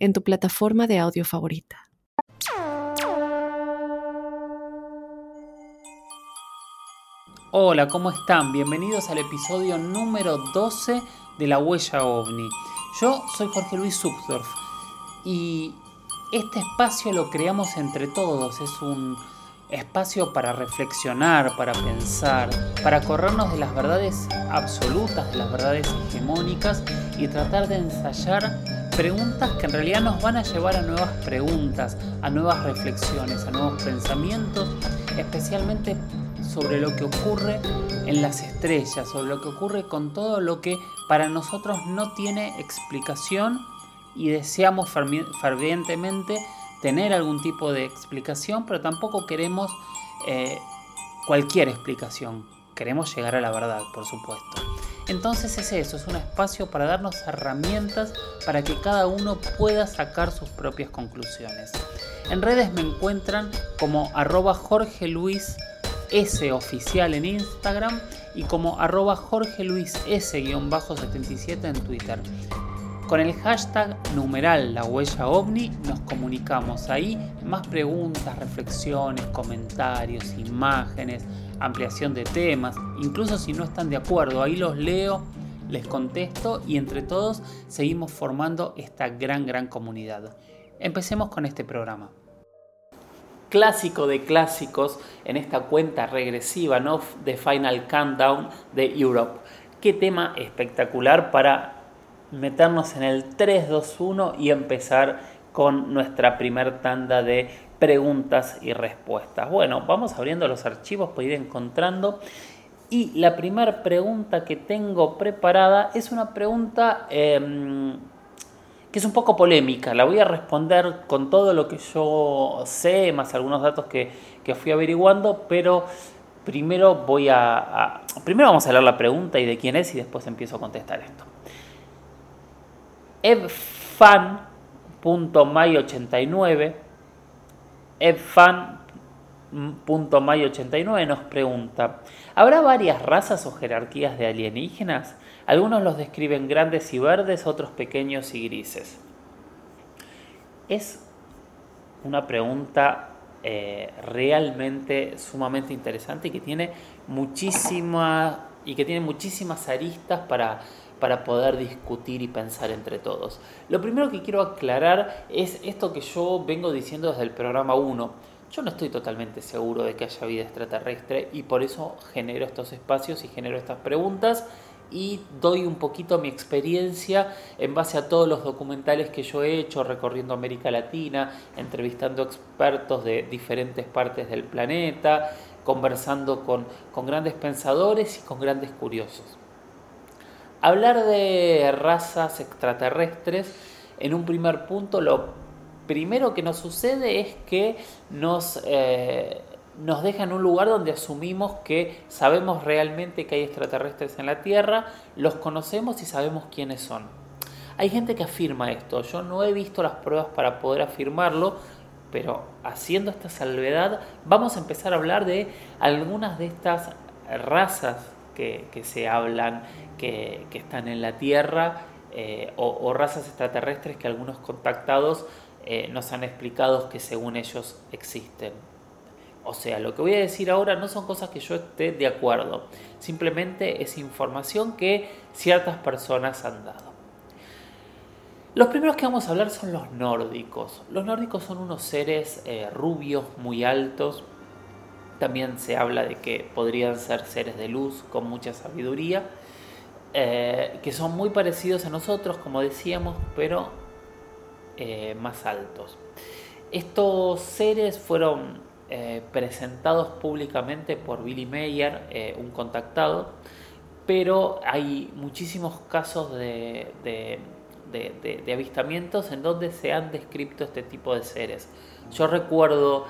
en tu plataforma de audio favorita. Hola, ¿cómo están? Bienvenidos al episodio número 12 de La Huella OVNI. Yo soy Jorge Luis Subdorf y este espacio lo creamos entre todos. Es un espacio para reflexionar, para pensar, para corrernos de las verdades absolutas, de las verdades hegemónicas y tratar de ensayar preguntas que en realidad nos van a llevar a nuevas preguntas, a nuevas reflexiones, a nuevos pensamientos, especialmente sobre lo que ocurre en las estrellas, sobre lo que ocurre con todo lo que para nosotros no tiene explicación y deseamos fervientemente tener algún tipo de explicación, pero tampoco queremos eh, cualquier explicación. Queremos llegar a la verdad, por supuesto. Entonces es eso, es un espacio para darnos herramientas para que cada uno pueda sacar sus propias conclusiones. En redes me encuentran como arroba Jorge Luis oficial en Instagram y como arroba Jorge Luis S-77 en Twitter. Con el hashtag numeral la huella ovni nos comunicamos ahí más preguntas, reflexiones, comentarios, imágenes, ampliación de temas, incluso si no están de acuerdo, ahí los leo, les contesto y entre todos seguimos formando esta gran, gran comunidad. Empecemos con este programa. Clásico de clásicos en esta cuenta regresiva, ¿no? De Final Countdown de Europe. Qué tema espectacular para meternos en el 3, 2, 1 y empezar con nuestra primer tanda de preguntas y respuestas. Bueno, vamos abriendo los archivos para ir encontrando. Y la primera pregunta que tengo preparada es una pregunta em, que es un poco polémica. La voy a responder con todo lo que yo sé, más algunos datos que, fui averiguando, pero primero voy a, Primero vamos a leer la pregunta y de quién es y después empiezo a contestar esto. Evfan.may89 Evfan.may89 nos pregunta, ¿habrá varias razas o jerarquías de alienígenas? Algunos los describen grandes y verdes, otros pequeños y grises. Es una pregunta eh, realmente sumamente interesante y que tiene muchísima y que tiene muchísimas aristas para, para poder discutir y pensar entre todos. Lo primero que quiero aclarar es esto que yo vengo diciendo desde el programa 1. Yo no estoy totalmente seguro de que haya vida extraterrestre y por eso genero estos espacios y genero estas preguntas y doy un poquito mi experiencia en base a todos los documentales que yo he hecho recorriendo América Latina, entrevistando expertos de diferentes partes del planeta, conversando con, con grandes pensadores y con grandes curiosos. Hablar de razas extraterrestres, en un primer punto, lo primero que nos sucede es que nos, eh, nos deja en un lugar donde asumimos que sabemos realmente que hay extraterrestres en la Tierra, los conocemos y sabemos quiénes son. Hay gente que afirma esto, yo no he visto las pruebas para poder afirmarlo, pero haciendo esta salvedad vamos a empezar a hablar de algunas de estas razas que, que se hablan que, están en la Tierra eh, o, razas extraterrestres que algunos contactados eh, nos han explicado que según ellos existen. O sea, lo que voy a decir ahora no son cosas que yo esté de acuerdo, simplemente es información que ciertas personas han dado. Los primeros que vamos a hablar son los nórdicos. Los nórdicos son unos seres eh, rubios, muy altos. También se habla de que podrían ser seres de luz con mucha sabiduría eh, que son muy parecidos a nosotros, como decíamos, pero eh, más altos. Estos seres fueron eh, presentados públicamente por Billy Mayer, un contactado, pero hay muchísimos casos de, avistamientos en donde se han descrito este tipo de seres. Yo recuerdo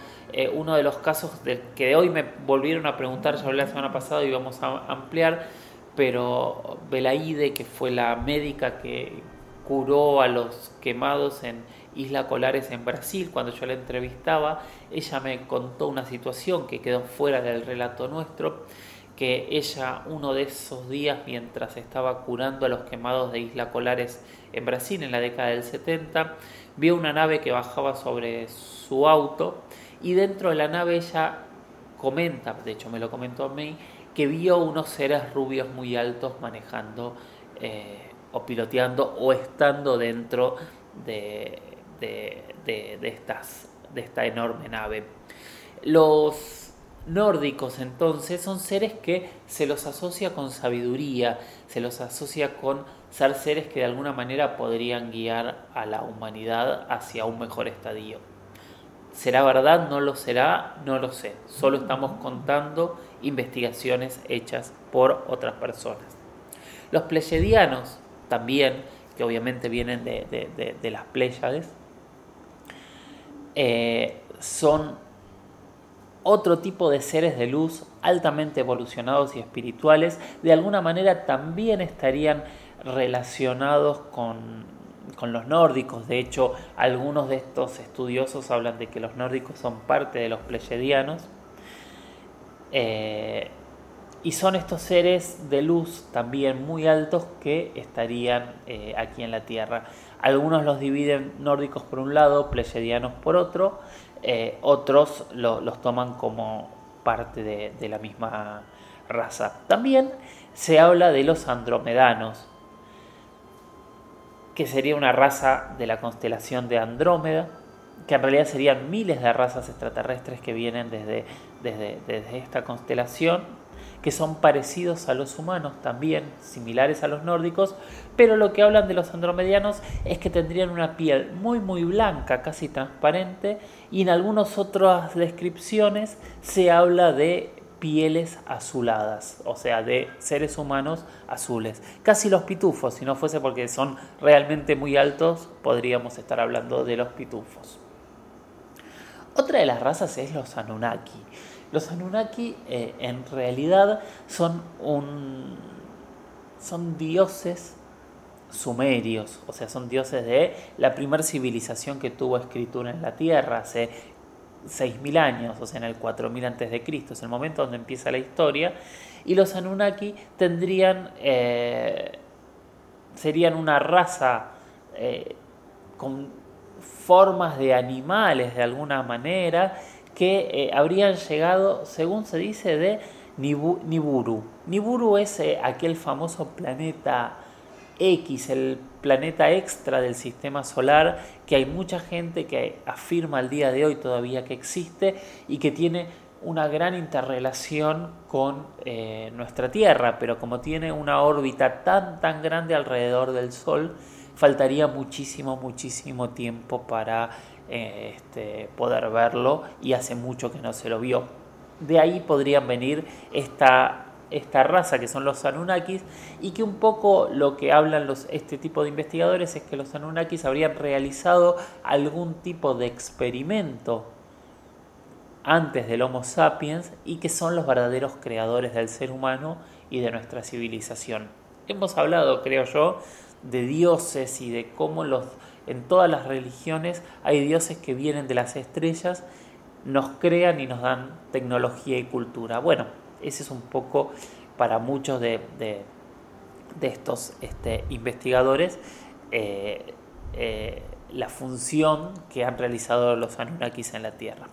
uno de los casos que de hoy me volvieron a preguntar, ya hablé la semana pasada y vamos a ampliar, pero Belaide, que fue la médica que curó a los quemados en Isla Colares en Brasil, cuando yo la entrevistaba, ella me contó una situación que quedó fuera del relato nuestro, que ella uno de esos días mientras estaba curando a los quemados de Isla Colares en Brasil en la década del 70, vio una nave que bajaba sobre su auto y dentro de la nave ella comenta, de hecho me lo comentó a mí, que vio unos seres rubios muy altos manejando eh, o piloteando o estando dentro de, de, estas, de esta enorme nave. Los nórdicos entonces son seres que se los asocia con sabiduría, se los asocia con ser seres que de alguna manera podrían guiar a la humanidad hacia un mejor estadio. ¿Será verdad? ¿No lo será? No lo sé. Solo estamos contando investigaciones hechas por otras personas. Los pleyedianos también, que obviamente vienen de, las Pléyades, eh, son otro tipo de seres de luz altamente evolucionados y espirituales, de alguna manera también estarían relacionados con, los nórdicos. De hecho, algunos de estos estudiosos hablan de que los nórdicos son parte de los pleyedianos. Eh, y son estos seres de luz también muy altos que estarían eh, aquí en la Tierra. Algunos los dividen nórdicos por un lado, pleyadianos por otro, eh, otros los toman como parte de, la misma raza. También se habla de los andromedanos, que sería una raza de la constelación de Andrómeda, que en realidad serían miles de razas extraterrestres que vienen desde, desde esta constelación que son parecidos a los humanos, también similares a los nórdicos, pero lo que hablan de los andromedianos es que tendrían una piel muy muy blanca, casi transparente, y en algunas otras descripciones se habla de pieles azuladas, o sea, de seres humanos azules. Casi los pitufos, si no fuese porque son realmente muy altos, podríamos estar hablando de los pitufos. Otra de las razas es los Anunnaki. Los Anunnaki eh, en realidad son, un, son dioses sumerios, o sea, son dioses de la primera civilización que tuvo escritura en la Tierra hace 6.000 años, o sea, en el 4000 antes de Cristo, es el momento donde empieza la historia, y los Anunnaki tendrían, eh, serían una raza eh, con formas de animales de alguna manera, que eh, habrían llegado, según se dice, de Niburu. Niburu es eh, aquel famoso planeta X, el planeta extra del sistema solar, que hay mucha gente que afirma al día de hoy todavía que existe y que tiene una gran interrelación con eh, nuestra Tierra, pero como tiene una órbita tan tan grande alrededor del Sol, faltaría muchísimo, muchísimo tiempo para este, poder verlo y hace mucho que no se lo vio. De ahí podrían venir esta, esta raza que son los Anunnakis y que un poco lo que hablan los, este tipo de investigadores es que los Anunnakis habrían realizado algún tipo de experimento antes del Homo sapiens y que son los verdaderos creadores del ser humano y de nuestra civilización. Hemos hablado, creo yo, de dioses y de cómo los en todas las religiones hay dioses que vienen de las estrellas, nos crean y nos dan tecnología y cultura. Bueno, ese es un poco para muchos de, estos este, investigadores eh, eh, la función que han realizado los Anunnakis en la Tierra.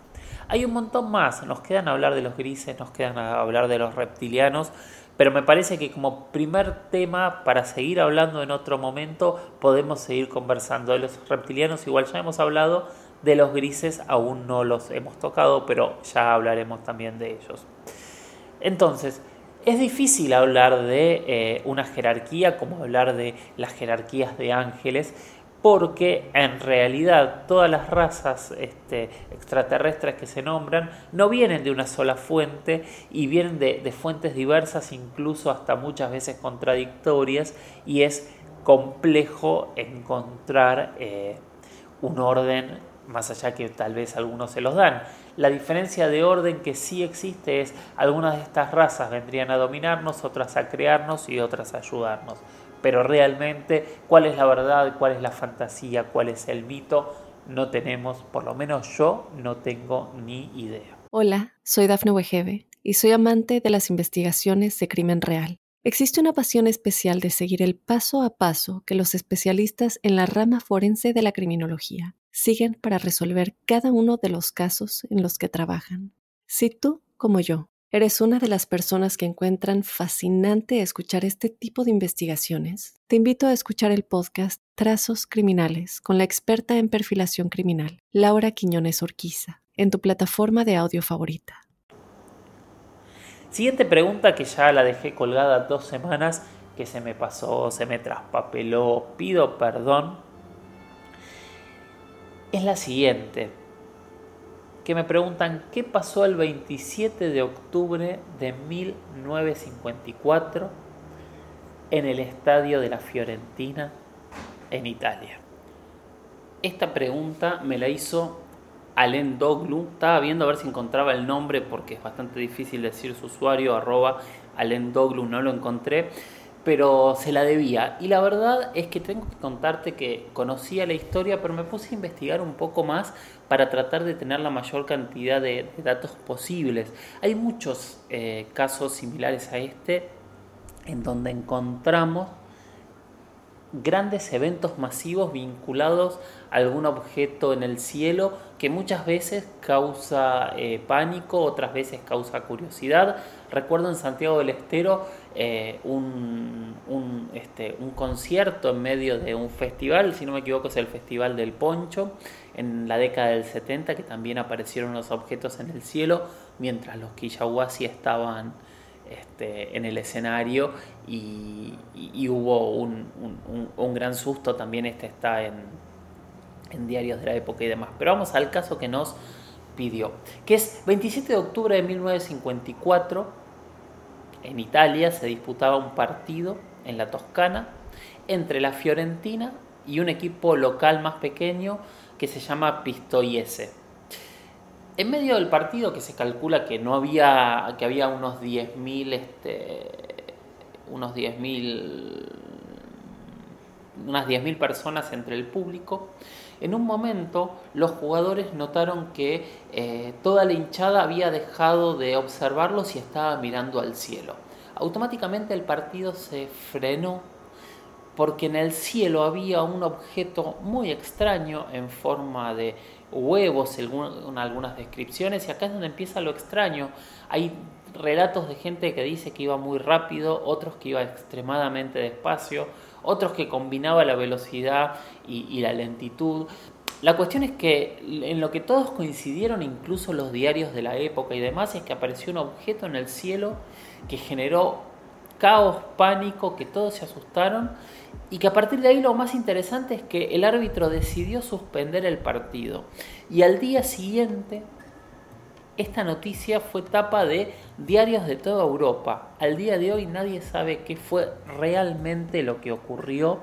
Hay un montón más, nos quedan hablar de los grises, nos quedan hablar de los reptilianos, pero me parece que como primer tema para seguir hablando en otro momento podemos seguir conversando de los reptilianos. Igual ya hemos hablado de los grises, aún no los hemos tocado, pero ya hablaremos también de ellos. Entonces, es difícil hablar de eh, una jerarquía como hablar de las jerarquías de ángeles porque en realidad todas las razas este, extraterrestres que se nombran no vienen de una sola fuente y vienen de, fuentes diversas, incluso hasta muchas veces contradictorias, y es complejo encontrar eh, un orden más allá que tal vez algunos se los dan. La diferencia de orden que sí existe es algunas de estas razas vendrían a dominarnos, otras a crearnos y otras a ayudarnos. Pero realmente, ¿cuál es la verdad? ¿Cuál es la fantasía? ¿Cuál es el mito? No tenemos, por lo menos yo no tengo ni idea. Hola, soy Dafne Wegebe y soy amante de las investigaciones de crimen real. Existe una pasión especial de seguir el paso a paso que los especialistas en la rama forense de la criminología siguen para resolver cada uno de los casos en los que trabajan. Si tú, como yo, eres una de las personas que encuentran fascinante escuchar este tipo de investigaciones, te invito a escuchar el podcast Trazos Criminales con la experta en perfilación criminal, Laura Quiñones Orquiza, en tu plataforma de audio favorita. Siguiente pregunta que ya la dejé colgada dos semanas, que se me pasó, se me traspapeló, pido perdón. Es la siguiente, que me preguntan qué pasó el 27 de octubre de 1954 en el estadio de la Fiorentina en Italia. Esta pregunta me la hizo Alen Doglu. Estaba viendo a ver si encontraba el nombre porque es bastante difícil decir su usuario, arroba Alen Doglu, no lo encontré, pero se la debía. Y la verdad es que tengo que contarte que conocía la historia, pero me puse a investigar un poco más para tratar de tener la mayor cantidad de, datos posibles. Hay muchos eh, casos similares a este en donde encontramos grandes eventos masivos vinculados a algún objeto en el cielo que muchas veces causa eh, pánico, otras veces causa curiosidad. Recuerdo en Santiago del Estero eh, un, este, un, concierto en medio de un festival, si no me equivoco es el Festival del Poncho, en la década del 70, que también aparecieron los objetos en el cielo, mientras los Quillahuasi estaban este, en el escenario y, hubo un, gran susto, también este está en, en diarios de la época y demás. Pero vamos al caso que nos pidió, que es 27 de octubre de 1954, en Italia se disputaba un partido en la Toscana entre la Fiorentina y un equipo local más pequeño que se llama Pistoiese. En medio del partido que se calcula que no había, que había unos 10.000, este, unos 10.000, unas 10.000 personas entre el público, en un momento los jugadores notaron que eh, toda la hinchada había dejado de observarlos y estaba mirando al cielo. Automáticamente el partido se frenó porque en el cielo había un objeto muy extraño en forma de huevos, según algunas descripciones, y acá es donde empieza lo extraño. Hay relatos de gente que dice que iba muy rápido, otros que iba extremadamente despacio, otros que combinaba la velocidad y, la lentitud. La cuestión es que en lo que todos coincidieron, incluso los diarios de la época y demás, es que apareció un objeto en el cielo que generó caos, pánico, que todos se asustaron y que a partir de ahí lo más interesante es que el árbitro decidió suspender el partido. Y al día siguiente, esta noticia fue tapa de diarios de toda Europa. Al día de hoy nadie sabe qué fue realmente lo que ocurrió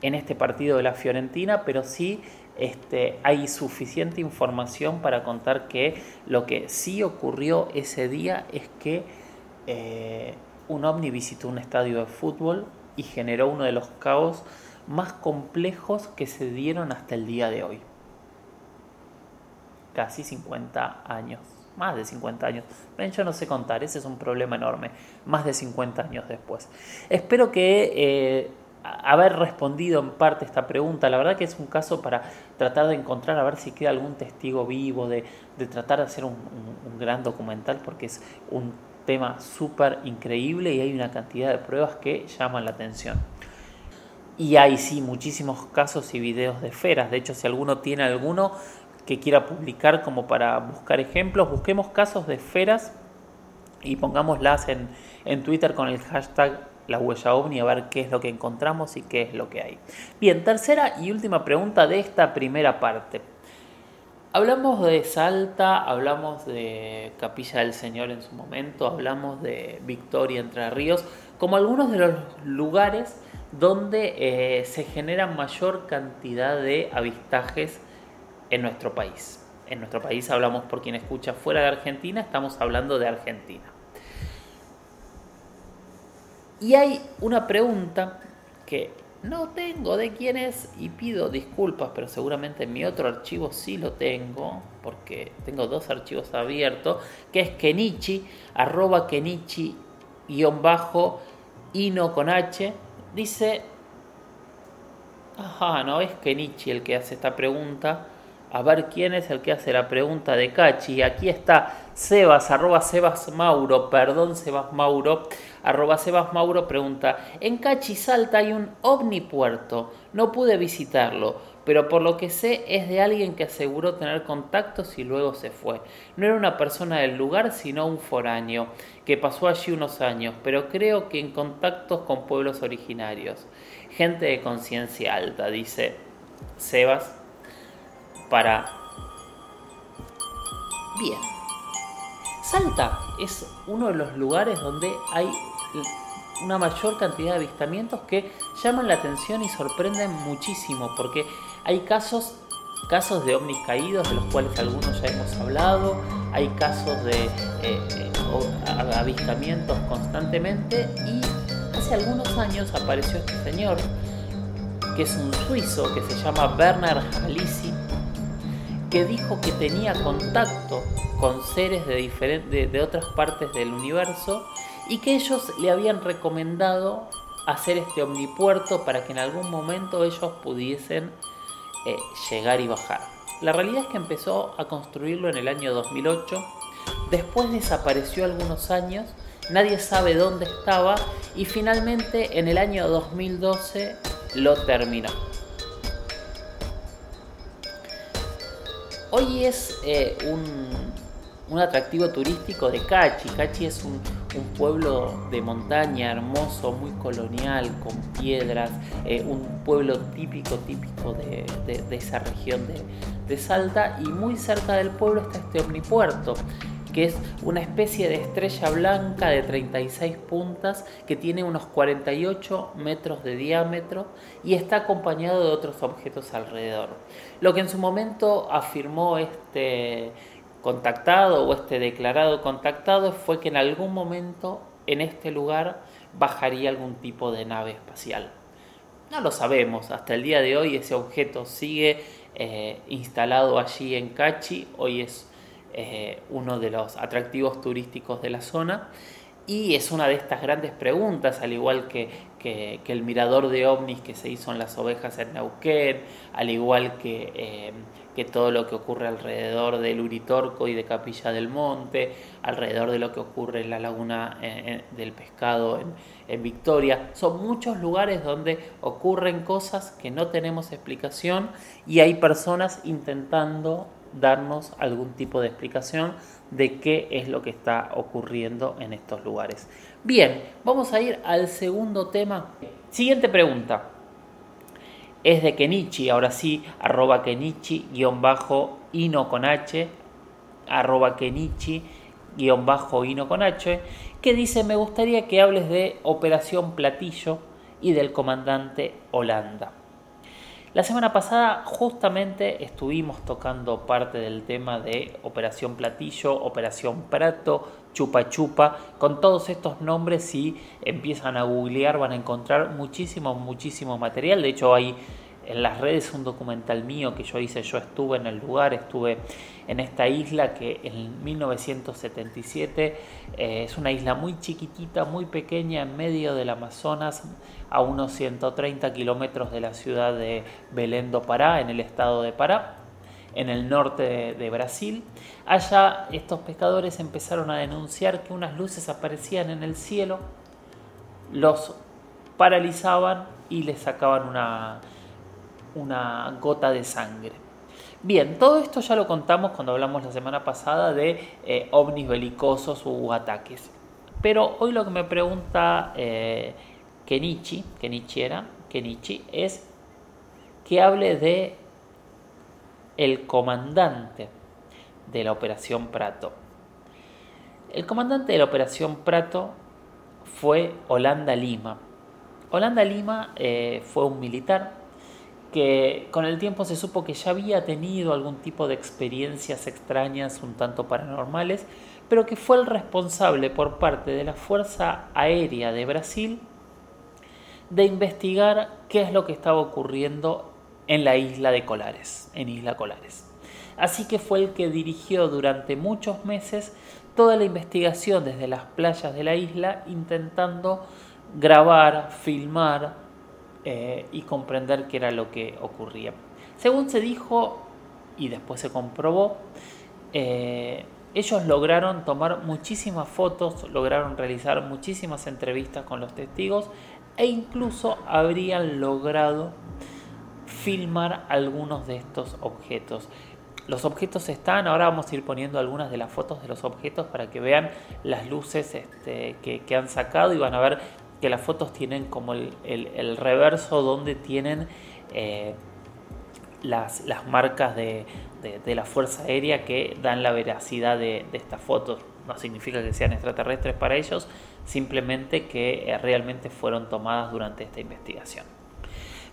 en este partido de la Fiorentina, pero sí este, hay suficiente información para contar que lo que sí ocurrió ese día es que eh, un ovni visitó un estadio de fútbol y generó uno de los caos más complejos que se dieron hasta el día de hoy. Casi 50 años, más de 50 años. Yo no sé contar, ese es un problema enorme. Más de 50 años después. Espero que eh, haber respondido en parte esta pregunta. La verdad que es un caso para tratar de encontrar, a ver si queda algún testigo vivo, de, tratar de hacer un gran documental, porque es un tema súper increíble y hay una cantidad de pruebas que llaman la atención. Y hay sí muchísimos casos y videos de esferas. De hecho, si alguno tiene alguno que quiera publicar como para buscar ejemplos, busquemos casos de esferas y pongámoslas en, en Twitter con el hashtag la huella ovni a ver qué es lo que encontramos y qué es lo que hay. Bien, tercera y última pregunta de esta primera parte. Hablamos de Salta, hablamos de Capilla del Señor en su momento, hablamos de Victoria Entre Ríos, como algunos de los lugares donde eh, se genera mayor cantidad de avistajes en nuestro país. En nuestro país hablamos por quien escucha fuera de Argentina, estamos hablando de Argentina. Y hay una pregunta que no tengo de quién es y pido disculpas, pero seguramente en mi otro archivo sí lo tengo, porque tengo dos archivos abiertos, que es Kenichi, arroba Kenichi, guion bajo, Ino con H, dice, ajá, no es Kenichi el que hace esta pregunta, a ver quién es el que hace la pregunta de Cachi. Aquí está Sebas, arroba Sebas Mauro, perdón Sebas Mauro, arroba Sebas Mauro pregunta, en Cachi Salta hay un omnipuerto, no pude visitarlo, pero por lo que sé es de alguien que aseguró tener contactos y luego se fue. No era una persona del lugar, sino un foráneo, que pasó allí unos años, pero creo que en contactos con pueblos originarios. Gente de conciencia alta, dice Sebas para... Bien. Salta es uno de los lugares donde hay una mayor cantidad de avistamientos que llaman la atención y sorprenden muchísimo porque hay casos casos de ovnis caídos de los cuales algunos ya hemos hablado hay casos de eh, eh, avistamientos constantemente y hace algunos años apareció este señor que es un suizo que se llama Bernard Halisi que dijo que tenía contacto con seres de, de, otras partes del universo y que ellos le habían recomendado hacer este omnipuerto para que en algún momento ellos pudiesen eh, llegar y bajar. La realidad es que empezó a construirlo en el año 2008, después desapareció algunos años, nadie sabe dónde estaba y finalmente en el año 2012 lo terminó. Hoy es eh, un, atractivo turístico de Cachi. Cachi es un, pueblo de montaña hermoso, muy colonial, con piedras, eh, un pueblo típico, típico de, esa región de, de Salta. Y muy cerca del pueblo está este omnipuerto que es una especie de estrella blanca de 36 puntas que tiene unos 48 metros de diámetro y está acompañado de otros objetos alrededor. Lo que en su momento afirmó este contactado o este declarado contactado fue que en algún momento en este lugar bajaría algún tipo de nave espacial. No lo sabemos, hasta el día de hoy ese objeto sigue eh, instalado allí en Cachi, hoy es eh, uno de los atractivos turísticos de la zona. Y es una de estas grandes preguntas, al igual que, que, el mirador de ovnis que se hizo en las ovejas en Neuquén, al igual que, eh, que todo lo que ocurre alrededor del Uritorco y de Capilla del Monte, alrededor de lo que ocurre en la laguna eh, del pescado en, en Victoria. Son muchos lugares donde ocurren cosas que no tenemos explicación y hay personas intentando darnos algún tipo de explicación de qué es lo que está ocurriendo en estos lugares. Bien, vamos a ir al segundo tema. Siguiente pregunta. Es de Kenichi, ahora sí, arroba Kenichi, guion bajo, con H, arroba Kenichi, guion bajo, con H, que dice, me gustaría que hables de Operación Platillo y del comandante Holanda. La semana pasada justamente estuvimos tocando parte del tema de Operación Platillo, Operación Prato, Chupa Chupa, con todos estos nombres si empiezan a googlear van a encontrar muchísimo, muchísimo material. De hecho hay en las redes un documental mío que yo hice, yo estuve en el lugar, estuve en esta isla que en 1977 eh, es una isla muy chiquitita, muy pequeña en medio del Amazonas, a unos 130 kilómetros de la ciudad de Belém do Pará, en el estado de Pará, en el norte de, Brasil. Allá estos pescadores empezaron a denunciar que unas luces aparecían en el cielo, los paralizaban y les sacaban una, una gota de sangre. Bien, todo esto ya lo contamos cuando hablamos la semana pasada de eh, ovnis belicosos u ataques. Pero hoy lo que me pregunta eh, Kenichi, Kenichi era, Kenichi, es que hable de el comandante de la Operación Prato. El comandante de la Operación Prato fue Holanda Lima. Holanda Lima eh, fue un militar que con el tiempo se supo que ya había tenido algún tipo de experiencias extrañas, un tanto paranormales, pero que fue el responsable por parte de la Fuerza Aérea de Brasil de investigar qué es lo que estaba ocurriendo en la isla de Colares, en Isla Colares. Así que fue el que dirigió durante muchos meses toda la investigación desde las playas de la isla, intentando grabar, filmar eh, y comprender qué era lo que ocurría. Según se dijo y después se comprobó, eh, ellos lograron tomar muchísimas fotos, lograron realizar muchísimas entrevistas con los testigos e incluso habrían logrado filmar algunos de estos objetos. Los objetos están, ahora vamos a ir poniendo algunas de las fotos de los objetos para que vean las luces este, que, han sacado y van a ver que las fotos tienen como el, reverso donde tienen eh, las, marcas de, la Fuerza Aérea que dan la veracidad de, de estas fotos. No significa que sean extraterrestres para ellos, simplemente que eh, realmente fueron tomadas durante esta investigación.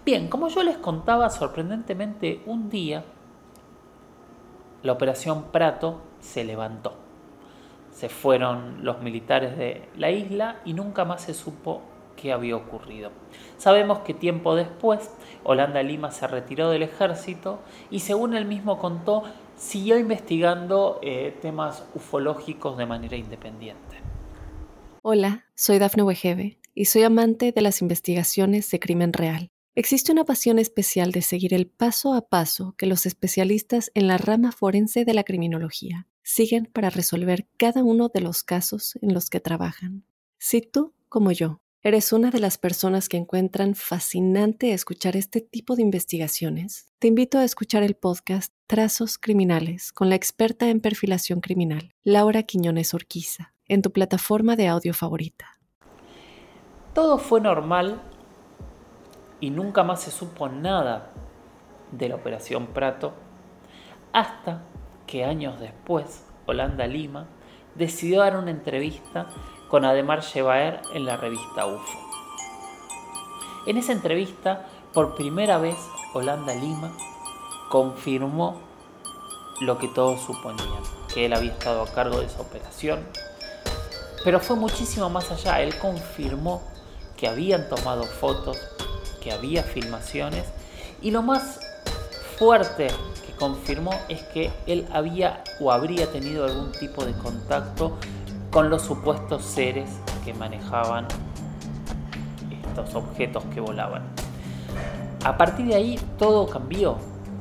Bien, como yo les contaba, sorprendentemente un día la operación Prato se levantó. Se fueron los militares de la isla y nunca más se supo qué había ocurrido. Sabemos que tiempo después Holanda Lima se retiró del ejército y según él mismo contó, siguió investigando eh, temas ufológicos de manera independiente. Hola, soy Dafne Wegebe y soy amante de las investigaciones de crimen real. Existe una pasión especial de seguir el paso a paso que los especialistas en la rama forense de la criminología siguen para resolver cada uno de los casos en los que trabajan. Si tú, como yo, eres una de las personas que encuentran fascinante escuchar este tipo de investigaciones, te invito a escuchar el podcast Trazos Criminales con la experta en perfilación criminal, Laura Quiñones Orquiza, en tu plataforma de audio favorita. Todo fue normal y nunca más se supo nada de la Operación Prato hasta que años después Holanda Lima decidió dar una entrevista con Ademar Shebaer en la revista UFO. En esa entrevista, por primera vez, Holanda Lima confirmó lo que todos suponían, que él había estado a cargo de esa operación. Pero fue muchísimo más allá, él confirmó que habían tomado fotos, que había filmaciones y lo más fuerte confirmó es que él había o habría tenido algún tipo de contacto con los supuestos seres que manejaban estos objetos que volaban. A partir de ahí todo cambió.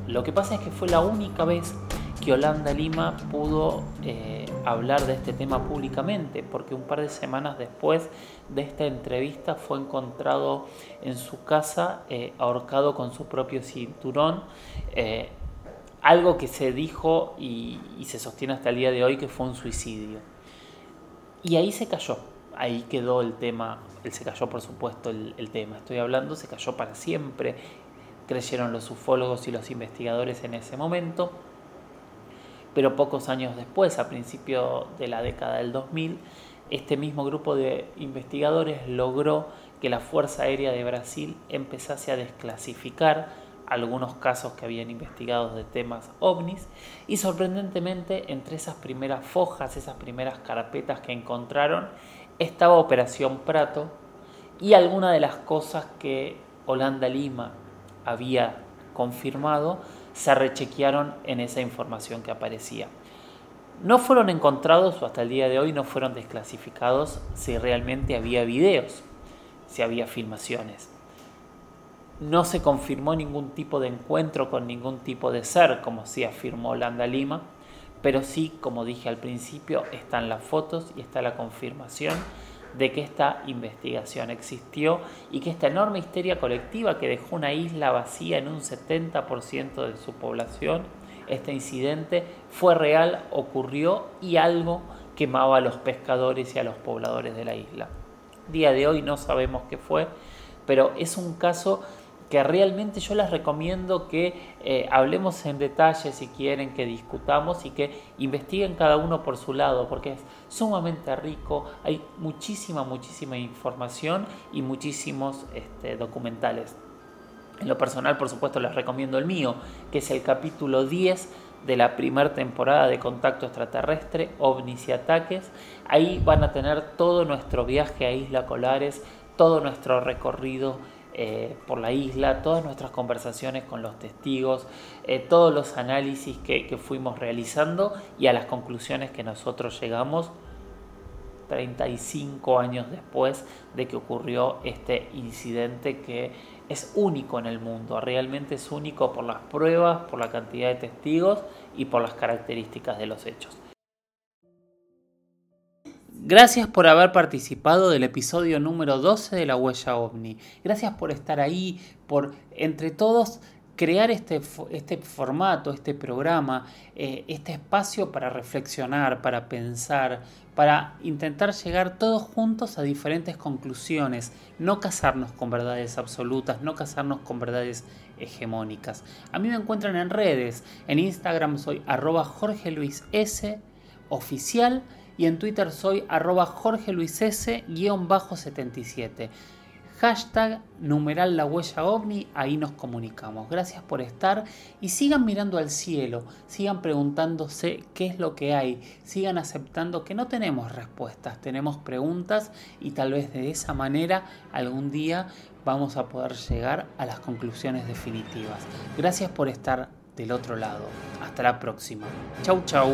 Lo que pasa es que fue la única vez que Holanda Lima pudo eh, hablar de este tema públicamente, porque un par de semanas después de esta entrevista fue encontrado en su casa eh, ahorcado con su propio cinturón, eh, algo que se dijo y, se sostiene hasta el día de hoy que fue un suicidio. Y ahí se cayó, ahí quedó el tema, él se cayó por supuesto el, tema, estoy hablando, se cayó para siempre, creyeron los ufólogos y los investigadores en ese momento. Pero pocos años después, a principios de la década del 2000, este mismo grupo de investigadores logró que la Fuerza Aérea de Brasil empezase a desclasificar algunos casos que habían investigado de temas ovnis y sorprendentemente entre esas primeras fojas, esas primeras carpetas que encontraron, estaba Operación Prato y algunas de las cosas que Holanda Lima había confirmado se rechequearon en esa información que aparecía. No fueron encontrados, o hasta el día de hoy no fueron desclasificados, si realmente había videos, si había filmaciones. No se confirmó ningún tipo de encuentro con ningún tipo de ser, como sí afirmó Landa Lima, pero sí, como dije al principio, están las fotos y está la confirmación de que esta investigación existió y que esta enorme histeria colectiva que dejó una isla vacía en un 70% de su población, este incidente fue real, ocurrió y algo quemaba a los pescadores y a los pobladores de la isla. Día de hoy no sabemos qué fue, pero es un caso que realmente yo les recomiendo que eh, hablemos en detalle si quieren, que discutamos y que investiguen cada uno por su lado, porque es sumamente rico, hay muchísima, muchísima información y muchísimos este, documentales. En lo personal, por supuesto, les recomiendo el mío, que es el capítulo 10 de la primera temporada de Contacto Extraterrestre, OVNIs y Ataques. Ahí van a tener todo nuestro viaje a Isla Colares, todo nuestro recorrido eh, por la isla, todas nuestras conversaciones con los testigos, eh, todos los análisis que, que fuimos realizando y a las conclusiones que nosotros llegamos 35 años después de que ocurrió este incidente que es único en el mundo, realmente es único por las pruebas, por la cantidad de testigos y por las características de los hechos. Gracias por haber participado del episodio número 12 de la huella ovni. Gracias por estar ahí, por entre todos crear este, este formato, este programa, eh, este espacio para reflexionar, para pensar, para intentar llegar todos juntos a diferentes conclusiones, no casarnos con verdades absolutas, no casarnos con verdades hegemónicas. A mí me encuentran en redes, en Instagram soy arroba Jorge y en Twitter soy arroba Jorge Luis S 77 hashtag numeral la huella ovni, ahí nos comunicamos. Gracias por estar y sigan mirando al cielo, sigan preguntándose qué es lo que hay, sigan aceptando que no tenemos respuestas, tenemos preguntas y tal vez de esa manera algún día vamos a poder llegar a las conclusiones definitivas. Gracias por estar del otro lado. Hasta la próxima. Chau chau.